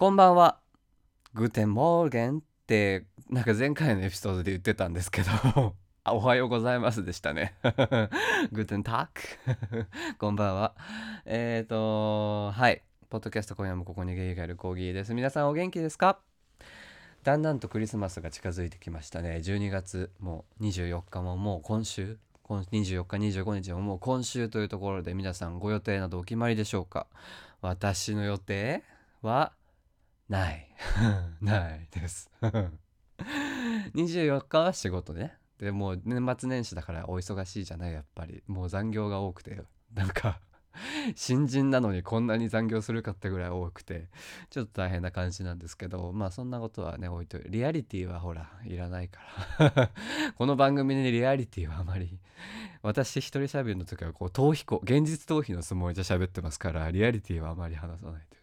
こんばんは。 Guten Morgen って、なんか前回のエピソードで言ってたんですけど、おはようございますでしたね。Guten Tag。こんばんは。えっ、ー、と、はい。ポッドキャスト今夜もここにゲイがいるコーギーです。皆さんお元気ですか？だんだんとクリスマスが近づいてきましたね。12月もう24日ももう今週24日25日ももう今週というところで皆さんご予定などお決まりでしょうか？私の予定はない。ないです。24日は仕事ね。でもう年末年始だからお忙しいじゃないやっぱり。もう残業が多くて。なんか新人なのにこんなに残業するかってぐらい多くて。ちょっと大変な感じなんですけど。まあそんなことはね置いといて。リアリティはほらいらないから。この番組にリアリティはあまり私一人喋りの時はこう逃避行現実逃避のつもりで喋ってますからリアリティはあまり話さないと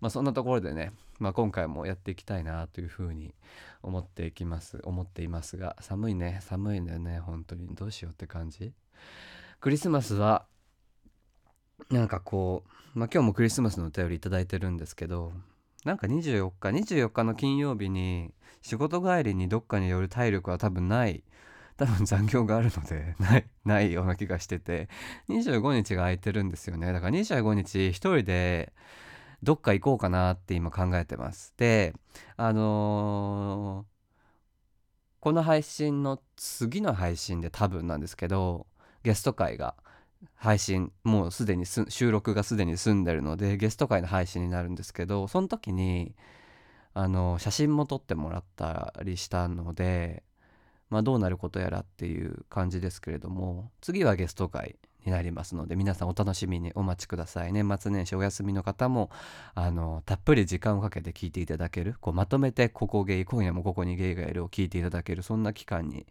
まあそんなところでね、まあ、今回もやっていきたいなというふうに思っていきます思っていますが寒いね寒いんだよね本当に。どうしようって感じ？クリスマスはなんかこう、まあ、今日もクリスマスのお便り頂いてるんですけどなんか24日24日の金曜日に仕事帰りにどっかに寄る体力は多分ない多分残業があるので ないないような気がしてて25日が空いてるんですよね。だから25日一人でどっか行こうかなって今考えてます。であのーこの配信の次の配信で多分なんですけどゲスト会が配信もうすでに収録がすでに済んでるのでゲスト会の配信になるんですけどその時にあの写真も撮ってもらったりしたのでまあどうなることやらっていう感じですけれども次はゲスト会になりますので皆さんお楽しみにお待ちください年末年始お休みの方もあのたっぷり時間をかけて聞いていただけるこうまとめて「ここゲイ今夜もここにゲイがいる」を聞いていただけるそんな期間に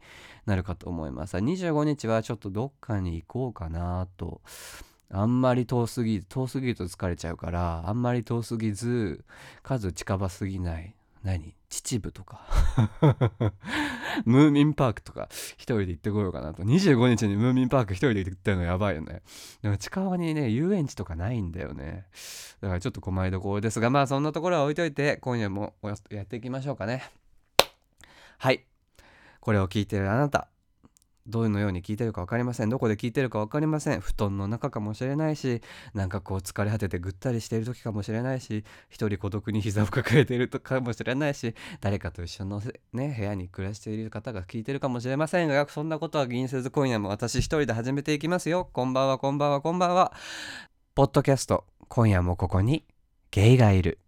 なるかと思います。25日はちょっとどっかに行こうかなと。あんまり遠すぎ遠すぎると疲れちゃうからあんまり遠すぎず数近場すぎない。何？秩父とか。ムーミンパークとか一人で行ってこようかなと。25日にムーミンパーク一人で行ってるのやばいよね。でも近場にね遊園地とかないんだよね。だからちょっと困りどころですがまあそんなところは置いといて今夜もやっていきましょうかね。はい。これを聞いてるあなたどういうのように聞いてるか分かりません。どこで聞いてるか分かりません。布団の中かもしれないしなんかこう疲れ果ててぐったりしている時かもしれないし一人孤独に膝を抱えているとかもしれないし誰かと一緒のね部屋に暮らしている方が聞いてるかもしれませんがそんなことは気にせず今夜も私一人で始めていきますよ。こんばんはこんばんはこんばんは。ポッドキャスト今夜もここにゲイがいる。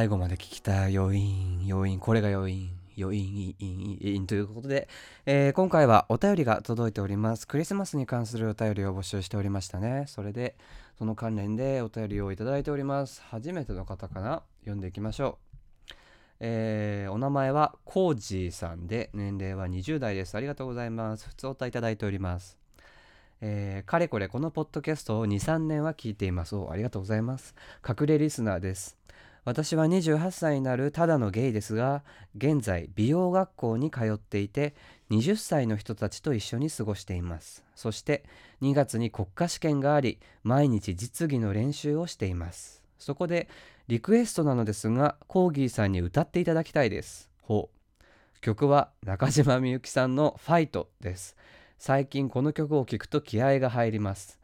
最後まで聞きた余韻余韻これが余韻余韻いいいいいいということで、えー今回はお便りが届いております。クリスマスに関するお便りを募集しておりましたね。それでその関連でお便りをいただいております。初めての方かな？読んでいきましょう。えーお名前はコージーさんで年齢は20代です。ありがとうございます。普通お歌いただいております。えーかれこれこのポッドキャストを23年は聞いています。おありがとうございます。隠れリスナーです。私は28歳になるただのゲイですが現在美容学校に通っていて20歳の人たちと一緒に過ごしています。そして2月に国家試験があり毎日実技の練習をしています。そこでリクエストなのですがコーギーさんに歌っていただきたいです。ほう。曲は中島みゆきさんの「ファイト」です。最近この曲を聴くと気合が入ります。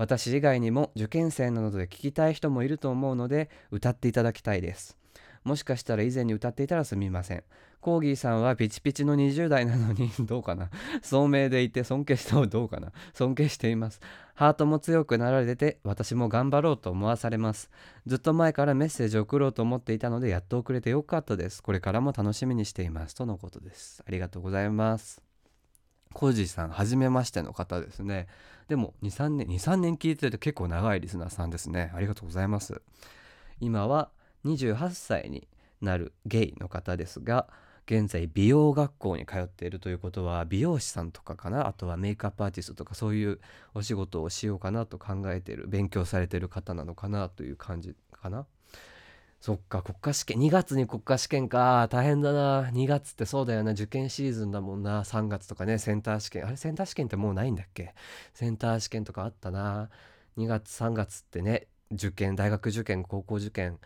私以外にも受験生などで聴きたい人もいると思うので歌っていただきたいです。もしかしたら以前に歌っていたらすみません。コーギーさんはピチピチの20代なのに どうかな？聡明でいて尊敬してもどうかな？尊敬しています。ハートも強くなられてて私も頑張ろうと思わされます。ずっと前からメッセージを送ろうと思っていたのでやっと送れてよかったです。これからも楽しみにしています。とのことです。ありがとうございます。コージーさん初めましての方ですね。でも23年23年聞いてて結構長いリスナーさんですね。ありがとうございます。今は28歳になるゲイの方ですが現在美容学校に通っているということは美容師さんとかかな？あとはメイクアップアーティストとかそういうお仕事をしようかなと考えている勉強されている方なのかな？という感じかな？そっか国家試験2月に国家試験か。大変だな。2月ってそうだよな受験シーズンだもんな。3月とかね。センター試験。あれセンター試験ってもうないんだっけ？センター試験とかあったな。2月3月ってね。受験大学受験高校受験。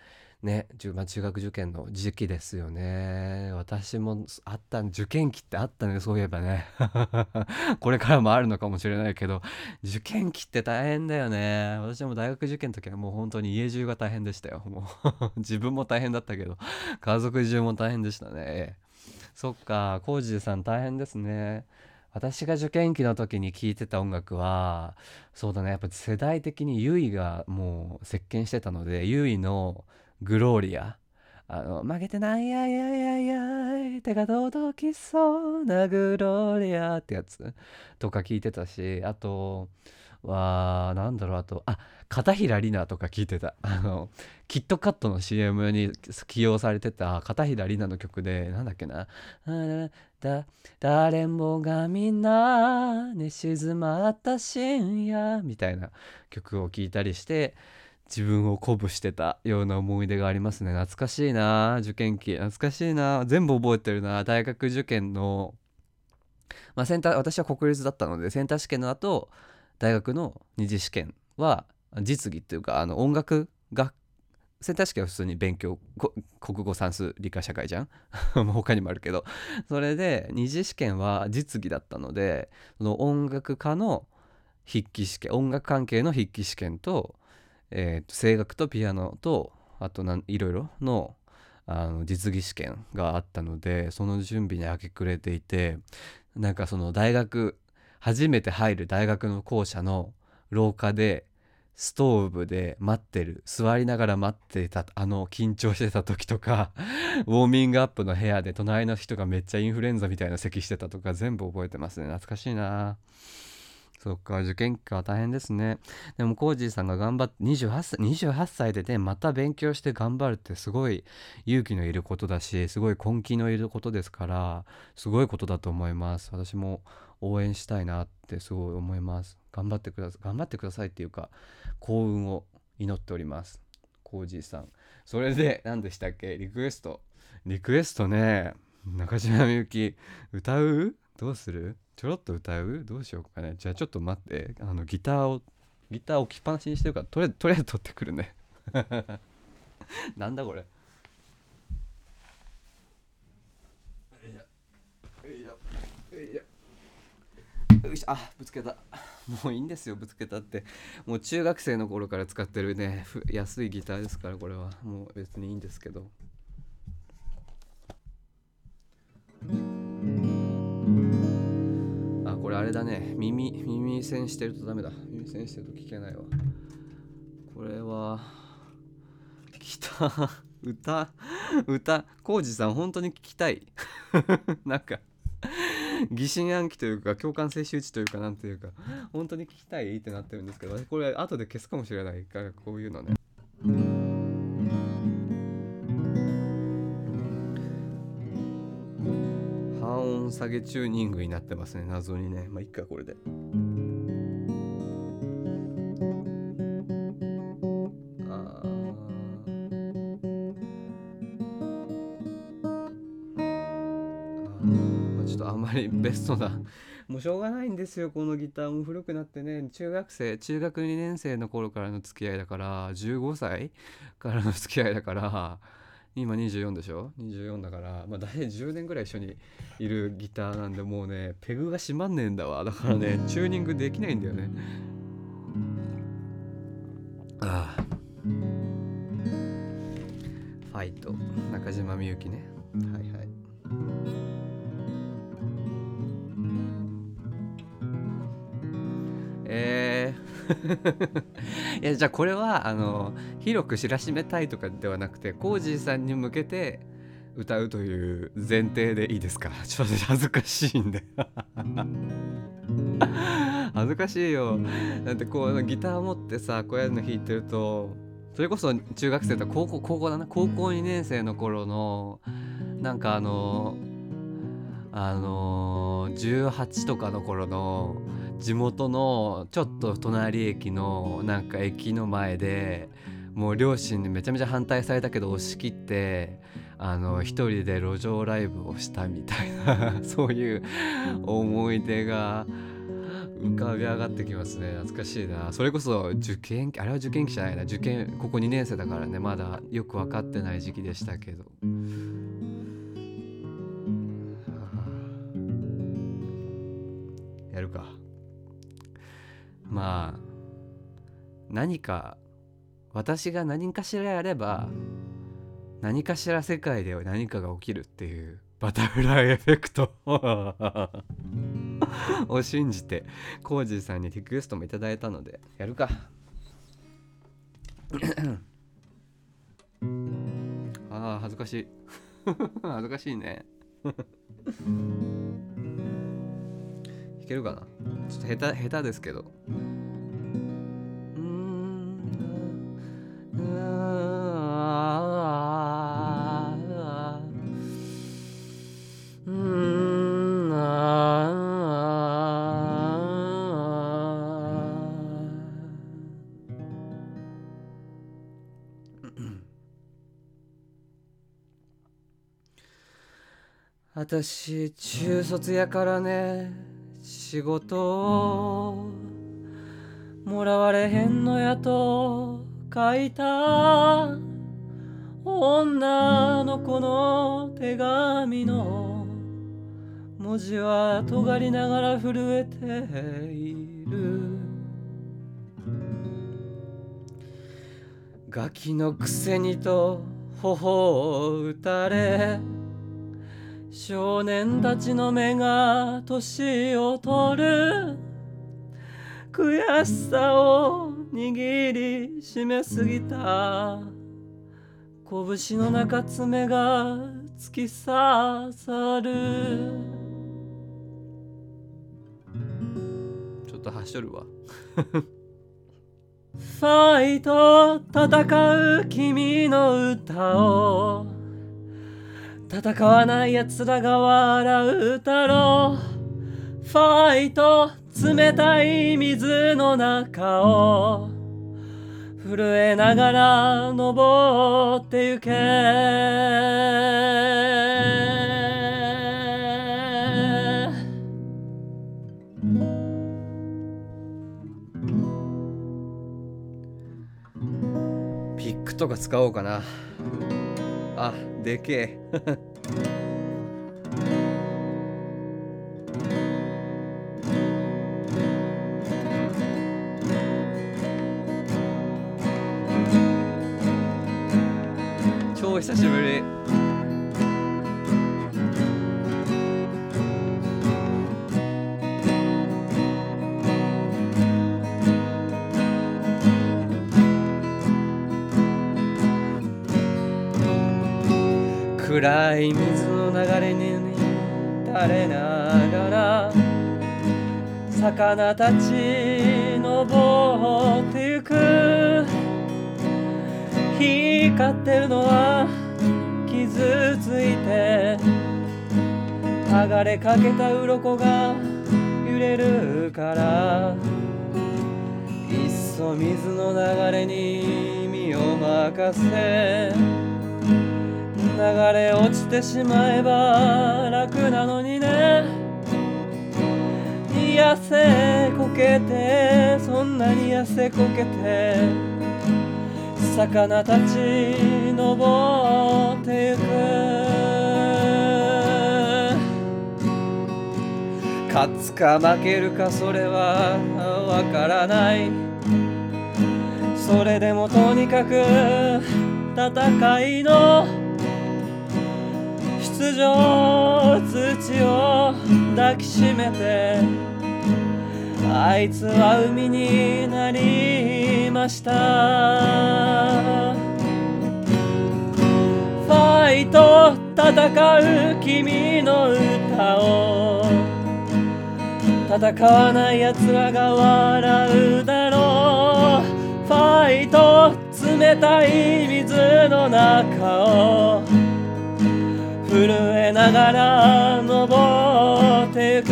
ね、まあ、中学受験の時期ですよね。私もあった受験期ってあったねそういえばね。これからもあるのかもしれないけど受験期って大変だよね。私も大学受験の時はもう本当に家中が大変でしたよ。もう 自分も大変だったけど家族中も大変でしたね。そっか浩二さん大変ですね。私が受験期の時に聴いてた音楽はそうだねやっぱ世代的にユイがもう席巻してたのでユイの「グローリアあの負けてないやいやいやいや手が届きそうなグローリアってやつとか聞いてたしあとはなんだろうあとあ片平里奈とか聞いてた。あのキットカットの CM に起用されてた片平里奈の曲でなんだっけな。だ誰もがみんな寝静まった深夜みたいな曲を聞いたりして自分を鼓舞してたような思い出がありますね。懐かしいな。受験期。懐かしいな。全部覚えてるな。大学受験の。まあセンター私は国立だったのでセンター試験の後大学の二次試験は実技っていうかあの音楽がセンター試験は普通に勉強国語算数理科社会じゃん？他にもあるけど。それで二次試験は実技だったのでその音楽科の筆記試験音楽関係の筆記試験とえー、と声楽とピアノとあといろいろのあの実技試験があったのでその準備に明け暮れていてなんかその大学初めて入る大学の校舎の廊下でストーブで待ってる座りながら待ってたあの緊張してた時とか ウォーミングアップの部屋で隣の人がめっちゃインフルエンザみたいな咳してたとか全部覚えてますね。懐かしいな。そっか、受験期は大変ですね。でも、コージーさんが頑張って、28歳、28歳でね、また勉強して頑張るってすごい勇気のいることだし、すごい根気のいることですから、すごいことだと思います。私も応援したいなってすごい思います。頑張ってください。頑張ってくださいっていうか、幸運を祈っております。コージーさん。それで、何でしたっけ？リクエスト。リクエストね、中島みゆき、歌う？どうする？ちょろっと歌う？どうしようかね。じゃあちょっと待って。あのギターをギター置きっぱなしにしてるからとりあえずとりあえず取ってくるね。なんだこれ。あぶつけた。もういいんですよぶつけたって。もう中学生の頃から使ってるね。安いギターですからこれは。もう別にいいんですけど。これあれだね。耳耳栓してるとダメだ。耳栓してると聞けないわ。これはギター歌歌。浩二さん本当に聞きたい。なんか疑心暗鬼というか共感性周知というかなんていうか。本当に聞きたいってなってるんですけどこれ後で消すかもしれないからこういうのね。ン下げチューニングになってますね。謎にね。まあ一回これで。ベストな。もうしょうがないんですよ。このギターも古くなってね。中学生中学2年生の頃からの付き合いだから15歳からの付き合いだから。今24でしょ？24だからまあ大体10年ぐらい一緒にいるギターなんでもうねペグが閉まんねえんだわ。だからねチューニングできないんだよね。ああ。ファイト。中島みゆきね。はいはい いやじゃあこれはあの広く知らしめたいとかではなくてコージーさんに向けて歌うという前提でいいですか？ちょっと恥ずかしいんで。恥ずかしいよ。だってこうギター持ってさこうやるの弾いてるとそれこそ中学生と高校高校だな？高校2年生の頃のなんかあのあの18とかの頃の地元のちょっと隣駅のなんか駅の前でもう両親にめちゃめちゃ反対されたけど押し切ってあの一人で路上ライブをしたみたいな そういう思い出が浮かび上がってきますね。懐かしいな。それこそ受験あれは受験期じゃないな。受験ここ2年生だからね。まだよく分かってない時期でしたけど。何か私が何かしらやれば何かしら世界では何かが起きるっていうバタフライエフェクトを 信じてコージーさんにリクエストもいただいたのでやるか。あー恥ずかしい。恥ずかしいね。弾けるかな？ちょっと下手下手ですけど。私中卒やからね。仕事をもらわれへんのやと書いた女の子の手紙の。文字は尖りながら震えている。ガキのくせにと頬を打たれ。少年たちの目が年を取る。悔しさを握りしめすぎた。拳の中爪が突き刺さる。ちょっとはしょるわ。ファイト戦う君の歌を戦わない奴らが笑うだろうファイト冷たい水の中を。震えながら登ってゆけ。ピックとか使おうかな。あでけえ。超久しぶり。暗い水の流れに垂れながら魚たち登ってゆく光ってるのは傷ついて剥がれかけた鱗が揺れるからいっそ水の流れに身を任せ流れ落ちてしまえば楽なのにね。痩せこけてそんなに痩せこけて魚たち登ってゆく。勝つか負けるかそれはわからない。それでもとにかく戦いの出場通知を抱きしめてあいつは海になりました。ファイト戦う君の歌を。戦わない奴らが笑うだろう。ファイト冷たい水の中を。震えながら登ってゆけ。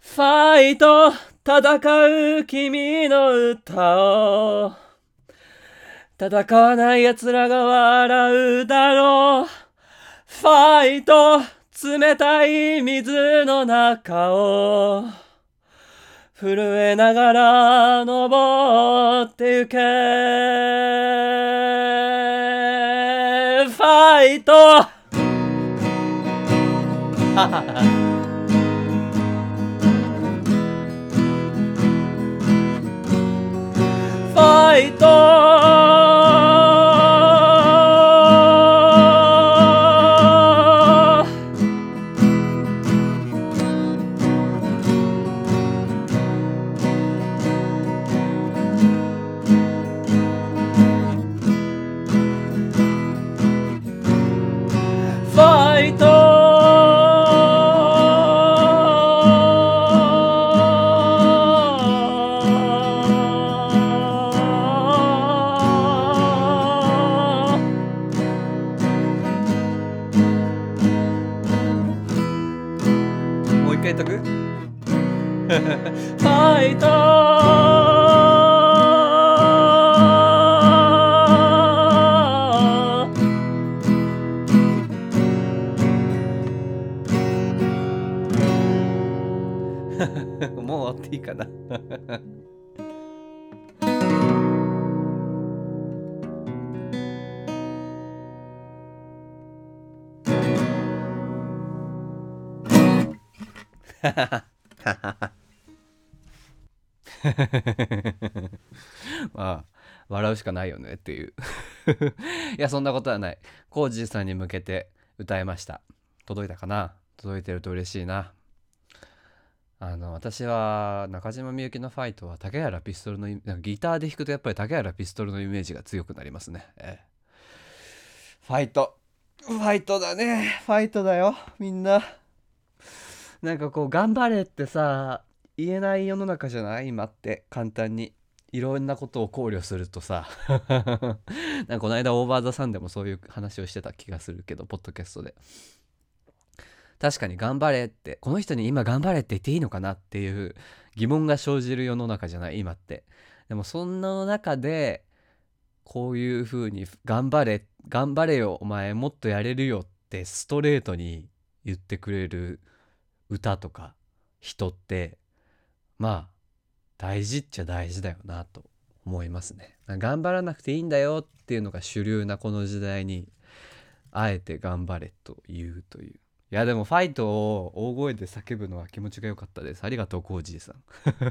ファイト戦う君の歌。を戦わない奴らが笑うだろう。ファイト冷たい水の中を。震えながら登ってゆけ。ファイト。ファイト。かな。まあ笑うしかないよねっていう。いやそんなことはない。コージーさんに向けて歌いました。届いたかな？届いてると嬉しいな。あの私は中島みゆきのファイトは竹原ピストルのギターで弾くとやっぱり竹原ピストルのイメージが強くなりますね、ええ。ファイト。ファイトだね。ファイトだよ。みんな。なんかこう頑張れってさ言えない世の中じゃない？今って。簡単に。いろんなことを考慮するとさ。なんかこの間オーバーザさんでもそういう話をしてた気がするけどポッドキャストで。確かに頑張れってこの人に今頑張れって言っていいのかなっていう疑問が生じる世の中じゃない今って。でもそんな中でこういう風に頑張れ頑張れよお前もっとやれるよってストレートに言ってくれる歌とか人ってまあ大事っちゃ大事だよなと思いますね。頑張らなくていいんだよっていうのが主流なこの時代にあえて頑張れと言うという。いやでもファイトを大声で叫ぶのは気持ちが良かったです。ありがとうコージーさん。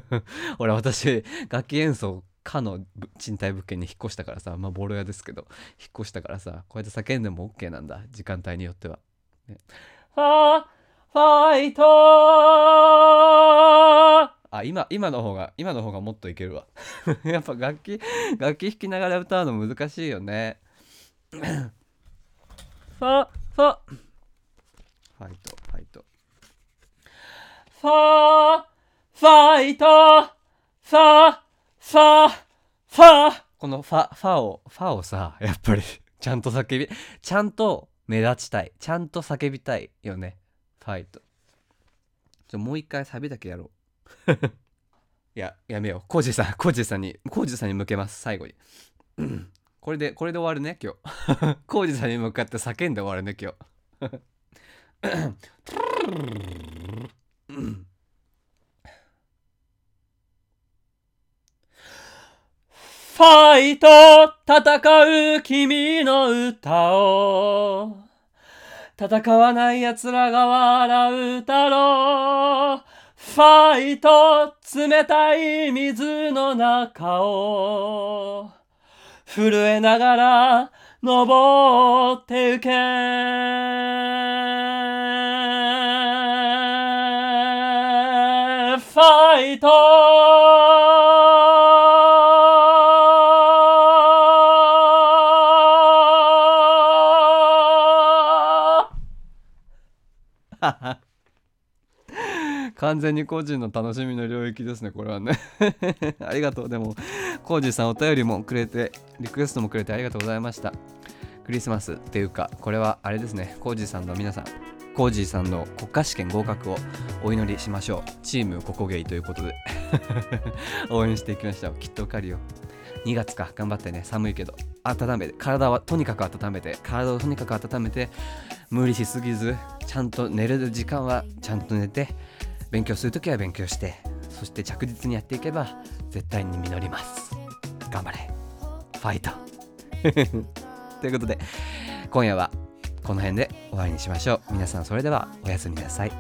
俺私楽器演奏かの賃貸物件に引っ越したからさまあボロ屋ですけど引っ越したからさこうやって叫んでも OK なんだ時間帯によっては、ね、ファファイトあ今今の方が今の方がもっといけるわ。やっぱ楽器楽器弾きながら歌うの難しいよね。フ ァファ！ファイトファイト。ファファイト。ファファファこのファファをファをさやっぱり ちゃんと叫びちゃんと目立ちたい。ちゃんと叫びたいよね。ファイト。ちょもう一回サビだけやろう。い ややめよう。コージーさんコージーさんにコージーさんに向けます。最後に。う んこれでこれで終わるね今日。コージーさんに向かって叫んで終わるね今日ファイト戦う君の歌を戦わない奴らが笑うだろうファイト冷たい水の中を。震えながら登ってゆけ。完全に個人の楽しみの領域ですねこれはね。ありがとう。でもコージさんお便りもくれてリクエストもくれてありがとうございました。クリスマスっていうかこれはあれですねコージさんの皆さん。コージーさんの国家試験合格をお祈りしましょう。チームココゲイということで。応援していきましょうきっと受かるよ。2月か。頑張ってね。寒いけど。温めて。体はとにかく温めて。体をとにかく温めて。無理しすぎずちゃんと寝れる時間はちゃんと寝て。勉強するときは勉強して。そして着実にやっていけば絶対に実ります。頑張れ。ファイト。ということで今夜はこの辺で終わりにしましょう。皆さんそれではおやすみなさい。